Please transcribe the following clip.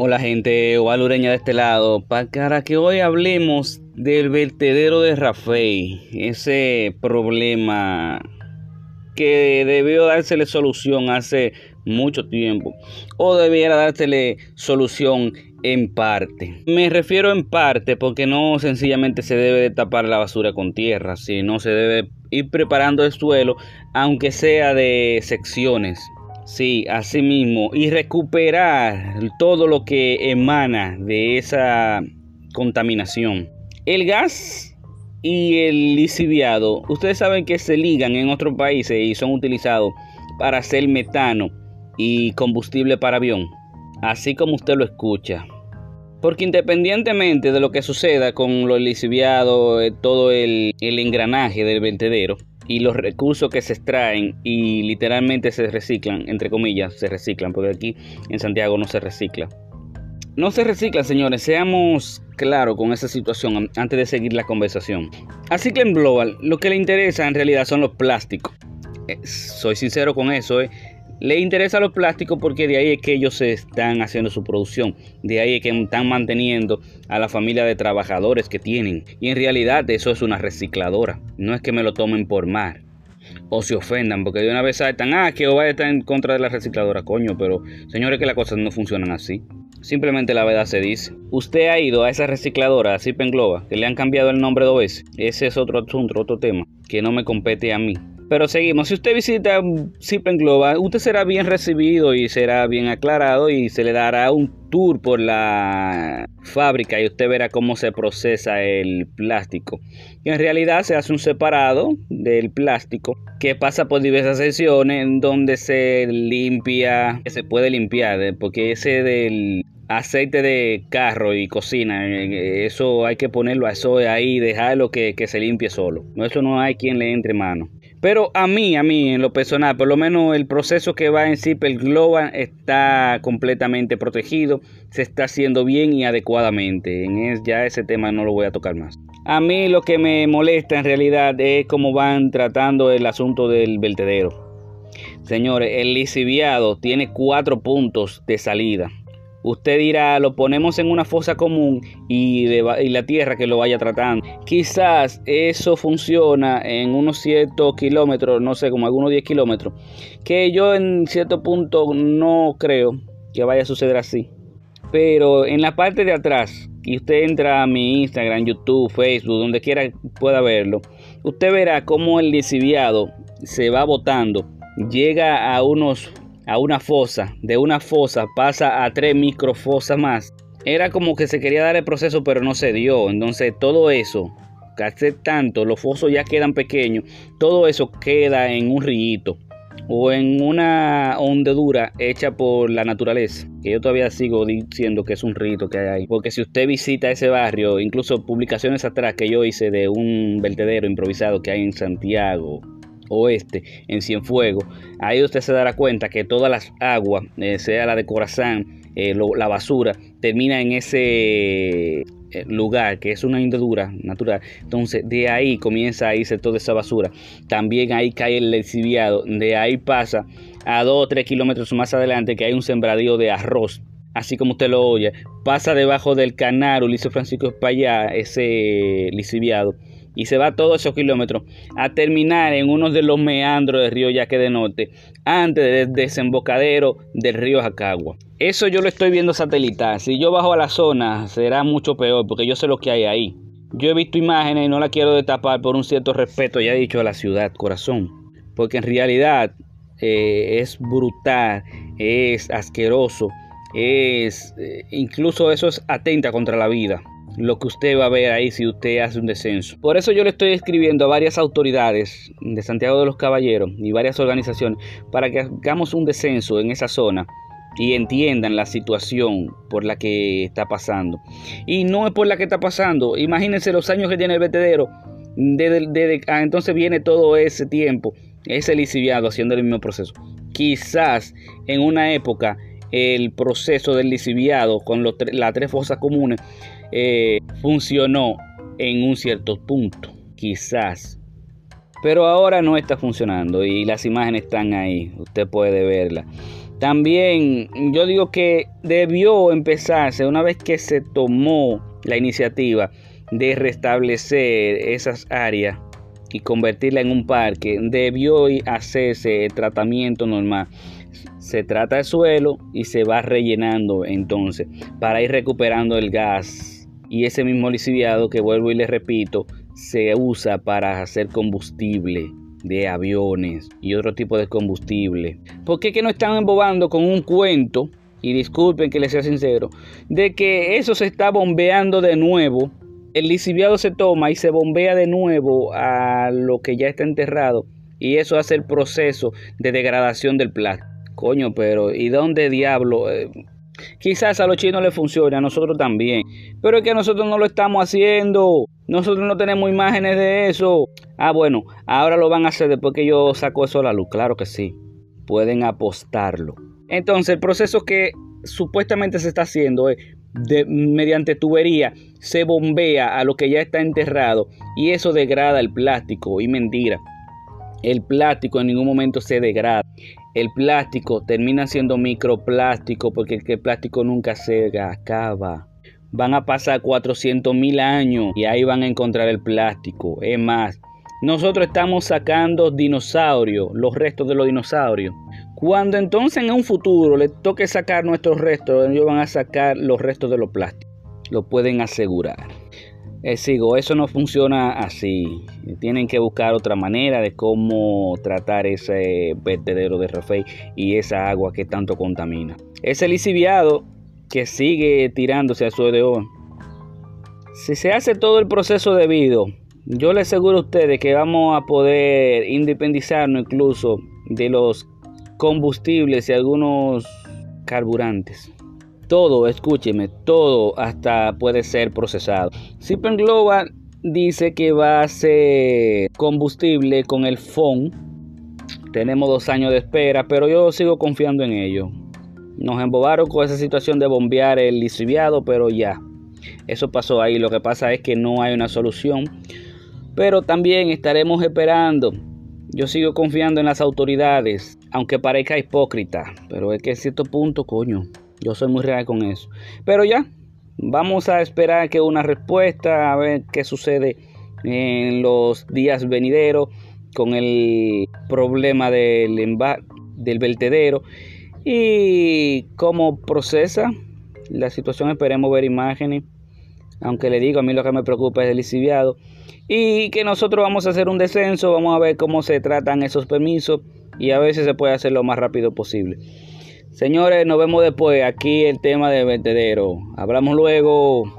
Hola gente, Ureña de este lado, para que hoy hablemos del vertedero de Rafael, ese problema que debió dársele solución hace mucho tiempo o debiera dársele solución en parte. Me refiero en parte porque no sencillamente se debe de tapar la basura con tierra, sino se debe ir preparando el suelo aunque sea de secciones Sí, así mismo. Y recuperar todo lo que emana de esa contaminación. El gas y el lisiviado, ustedes saben que se ligan en otros países y son utilizados para hacer metano y combustible para avión. Así como usted lo escucha. Porque independientemente de lo que suceda con lo lisiviado, eh, todo el, el engranaje del vertedero, y los recursos que se extraen y literalmente se reciclan, entre comillas, se reciclan, porque aquí en Santiago no se recicla. No se recicla, señores, seamos claros con esa situación antes de seguir la conversación. Así que en Global lo que le interesa en realidad son los plásticos. Eh, soy sincero con eso, eh. Le interesa los plásticos porque de ahí es que ellos se están haciendo su producción. De ahí es que están manteniendo a la familia de trabajadores que tienen. Y en realidad eso es una recicladora. No es que me lo tomen por mar. O se ofendan porque de una vez están, ah, que a estar en contra de la recicladora, coño. Pero señores que las cosas no funcionan así. Simplemente la verdad se dice. Usted ha ido a esa recicladora, a Zip que le han cambiado el nombre dos veces. Ese es otro asunto, otro tema, que no me compete a mí. Pero seguimos. Si usted visita Zip Global, usted será bien recibido y será bien aclarado y se le dará un tour por la fábrica y usted verá cómo se procesa el plástico. Y en realidad se hace un separado del plástico que pasa por diversas sesiones donde se limpia, que se puede limpiar, porque ese del aceite de carro y cocina, eh, eso hay que ponerlo a eso ahí, dejarlo que, que se limpie solo. Eso no hay quien le entre mano. Pero a mí, a mí, en lo personal, por lo menos el proceso que va en el Global está completamente protegido, se está haciendo bien y adecuadamente. En ya ese tema no lo voy a tocar más. A mí lo que me molesta en realidad es cómo van tratando el asunto del vertedero. Señores, el lisiviado tiene cuatro puntos de salida. Usted dirá, lo ponemos en una fosa común y, la tierra que lo vaya tratando. Quizás eso funciona en unos ciertos kilómetros, no sé, como algunos 10 kilómetros. Que yo en cierto punto no creo que vaya a suceder así. Pero en la parte de atrás, y usted entra a mi Instagram, YouTube, Facebook, donde quiera pueda verlo, usted verá cómo el lisiviado se va botando, llega a unos a una fosa, de una fosa pasa a tres microfosas más. Era como que se quería dar el proceso, pero no se dio. Entonces todo eso, que hace tanto, los fosos ya quedan pequeños, todo eso queda en un rillito o en una hondedura hecha por la naturaleza, que yo todavía sigo diciendo que es un rito que hay ahí, porque si usted visita ese barrio, incluso publicaciones atrás que yo hice de un vertedero improvisado que hay en Santiago, oeste, en Cienfuegos, ahí usted se dará cuenta que todas las aguas, eh, sea la de Corazán, eh, la basura, termina en ese eh, lugar que es una hendedura natural. Entonces de ahí comienza a irse toda esa basura. También ahí cae el lesiviado. De ahí pasa a 2 o 3 kilómetros más adelante que hay un sembradío de arroz. Así como usted lo oye, pasa debajo del canal Ulises Francisco allá ese lisiviado y se va todos esos kilómetros a terminar en uno de los meandros del río Yaque de Norte, antes del desembocadero del río Jacagua. Eso yo lo estoy viendo satelital. Si yo bajo a la zona, será mucho peor, porque yo sé lo que hay ahí. Yo he visto imágenes y no la quiero destapar por un cierto respeto, ya he dicho, a la ciudad, corazón. Porque en realidad eh, es brutal, es asqueroso, es eh, incluso eso es atenta contra la vida lo que usted va a ver ahí si usted hace un descenso. Por eso yo le estoy escribiendo a varias autoridades de Santiago de los Caballeros y varias organizaciones para que hagamos un descenso en esa zona y entiendan la situación por la que está pasando. Y no es por la que está pasando. Imagínense los años que tiene el vertedero. Desde, ah, entonces viene todo ese tiempo, ese lisiviado haciendo el mismo proceso. Quizás en una época el proceso del lisiviado con las tres fosas comunes eh, funcionó en un cierto punto, quizás. Pero ahora no está funcionando y las imágenes están ahí, usted puede verlas. También yo digo que debió empezarse una vez que se tomó la iniciativa de restablecer esas áreas y convertirla en un parque, debió hacerse el tratamiento normal. Se trata el suelo y se va rellenando entonces para ir recuperando el gas. Y ese mismo lisiviado que vuelvo y le repito, se usa para hacer combustible de aviones y otro tipo de combustible. ¿Por qué que no están embobando con un cuento? Y disculpen que les sea sincero, de que eso se está bombeando de nuevo. El lisiviado se toma y se bombea de nuevo a lo que ya está enterrado. Y eso hace el proceso de degradación del plástico. Coño, pero ¿y dónde diablo? Eh, quizás a los chinos les funcione, a nosotros también. Pero es que nosotros no lo estamos haciendo. Nosotros no tenemos imágenes de eso. Ah, bueno, ahora lo van a hacer después que yo saco eso a la luz. Claro que sí. Pueden apostarlo. Entonces, el proceso que supuestamente se está haciendo es de, mediante tubería se bombea a lo que ya está enterrado y eso degrada el plástico. Y mentira. El plástico en ningún momento se degrada. El plástico termina siendo microplástico porque el plástico nunca se acaba. Van a pasar 400 mil años y ahí van a encontrar el plástico. Es más, nosotros estamos sacando dinosaurios, los restos de los dinosaurios. Cuando entonces en un futuro le toque sacar nuestros restos, ellos van a sacar los restos de los plásticos. Lo pueden asegurar. Eh, sigo, eso no funciona así. Tienen que buscar otra manera de cómo tratar ese vertedero de Rafael y esa agua que tanto contamina. Ese lisiviado que sigue tirándose a su. Si se hace todo el proceso debido, yo les aseguro a ustedes que vamos a poder independizarnos incluso de los combustibles y algunos carburantes. Todo, escúcheme, todo hasta puede ser procesado. Sipen Global dice que va a ser combustible con el FON. Tenemos dos años de espera, pero yo sigo confiando en ello. Nos embobaron con esa situación de bombear el lisiviado, pero ya, eso pasó ahí. Lo que pasa es que no hay una solución. Pero también estaremos esperando. Yo sigo confiando en las autoridades, aunque parezca hipócrita. Pero es que a cierto punto, coño, yo soy muy real con eso. Pero ya, vamos a esperar que una respuesta, a ver qué sucede en los días venideros con el problema del, del vertedero y cómo procesa la situación. Esperemos ver imágenes. Aunque le digo, a mí lo que me preocupa es el lisiviado. Y que nosotros vamos a hacer un descenso, vamos a ver cómo se tratan esos permisos y a si se puede hacer lo más rápido posible. Señores, nos vemos después. Aquí el tema del vertedero. Hablamos luego.